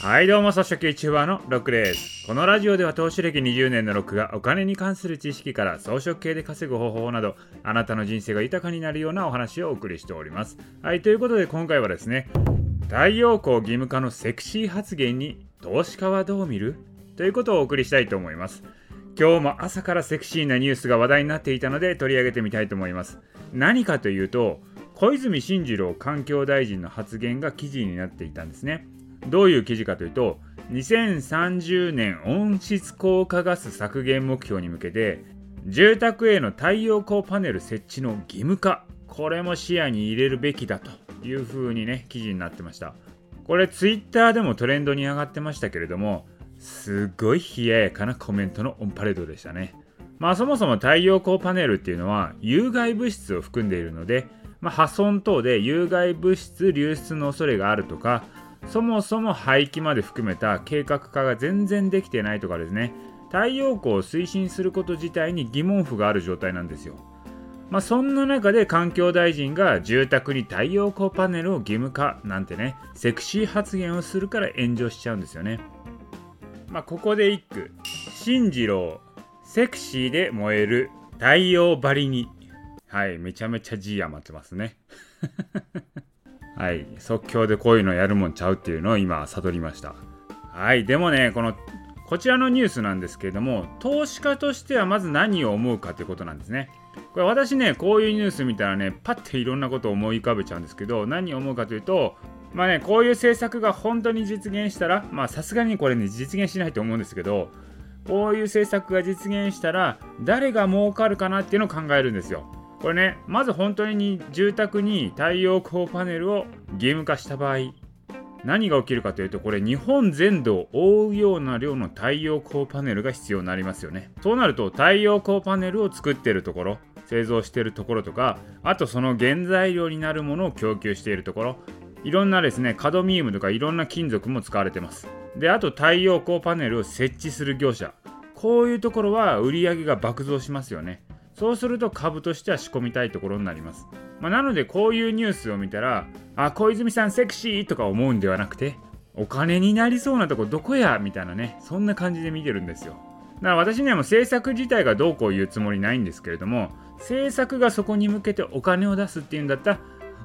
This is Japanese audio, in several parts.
はいどうも、草食 YouTuber のロックです。このラジオでは投資歴20年のロックがお金に関する知識から装飾系で稼ぐ方法など、あなたの人生が豊かになるようなお話をお送りしております。はい、ということで今回はですね、太陽光義務化のセクシー発言に投資家はどう見る？ということをお送りしたいと思います。今日も朝からセクシーなニュースが話題になっていたので取り上げてみたいと思います。何かというと、小泉進次郎環境大臣の発言が記事になっていたんですね。どういう記事かというと、2030年温室効果ガス削減目標に向けて、住宅への太陽光パネル設置の義務化、これも視野に入れるべきだというふうにね、記事になってました。これ、ツイッターでもトレンドに上がってましたけれども、すごい冷ややかなコメントのオンパレードでしたね。まあそもそも太陽光パネルっていうのは有害物質を含んでいるので、まあ、破損等で有害物質流出の恐れがあるとか、そもそも廃棄まで含めた計画化が全然できてないとかですね、太陽光を推進すること自体に疑問符がある状態なんですよ。まあそんな中で環境大臣が住宅に太陽光パネルを義務化なんてね、セクシー発言をするから炎上しちゃうんですよね。まあここで一句、進次郎、セクシーで燃える太陽張りに。はい、めちゃめちゃ G 余ってますね。はい、即興でこういうのやるもんちゃうっていうのを今悟りました。はい、でもね、このこちらのニュースなんですけれども、投資家としてはまず何を思うかということなんですね。これ私ね、こういうニュース見たらね、パッていろんなことを思い浮かべちゃうんですけど、何を思うかというと、まあね、こういう政策が本当に実現したら、まあさすがにこれね、実現しないと思うんですけど、こういう政策が実現したら、誰が儲かるかなっていうのを考えるんですよ。これね、まず本当に住宅に太陽光パネルを義務化した場合、何が起きるかというと、これ日本全土を覆うような量の太陽光パネルが必要になりますよね。そうなると、太陽光パネルを作っているところ、製造しているところとか、あとその原材料になるものを供給しているところ、いろんなですね、カドミウムとかいろんな金属も使われてます。で、あと太陽光パネルを設置する業者。こういうところは売り上げが爆増しますよね。そうすると株としては仕込みたいところになります。まあ、なのでこういうニュースを見たら、あ、小泉さんセクシーとか思うんではなくて、お金になりそうなとこどこやみたいなね、そんな感じで見てるんですよ。だから私にはもう政策自体がどうこう言うつもりないんですけれども、政策がそこに向けてお金を出すっていうんだったら、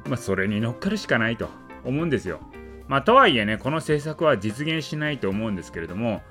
まあ、それに乗っかるしかないと思うんですよ。まあ、とはいえね、この政策は実現しないと思うんですけれども、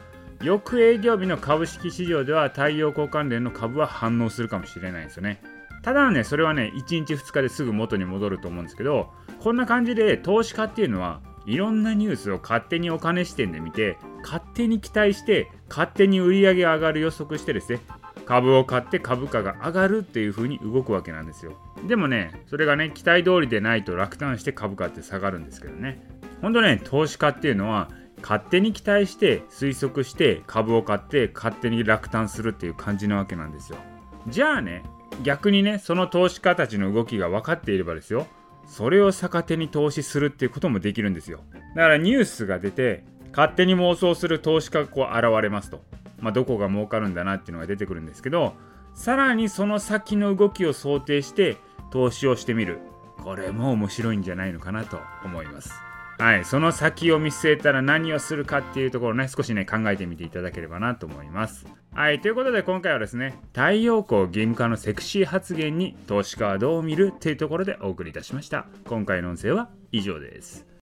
翌営業日の株式市場では太陽光関連の株は反応するかもしれないんですよね。ただね、それはね、1日2日ですぐ元に戻ると思うんですけど、こんな感じで投資家っていうのはいろんなニュースを勝手にお金視点で見て、勝手に期待して、勝手に売り上げ上がる予測してですね、株を買って株価が上がるっていう風に動くわけなんですよ。でもね、それがね、期待通りでないと落胆して株価って下がるんですけどね。ほんとね、投資家っていうのは、勝手に期待して推測して株を買って勝手に落胆するっていう感じなわけなんですよ。じゃあね、逆にね、その投資家たちの動きが分かっていればですよ、それを逆手に投資するっていうこともできるんですよ。だからニュースが出て、勝手に妄想する投資家がこう現れますと。まあ、どこが儲かるんだなっていうのが出てくるんですけど、さらにその先の動きを想定して投資をしてみる。これも面白いんじゃないのかなと思います。はい、その先を見据えたら何をするかっていうところね、少しね、考えてみていただければなと思います。はい、ということで今回はですね、太陽光義務化のセクシー発言に投資家はどう見るっていうところでお送りいたしました。今回の音声は以上です。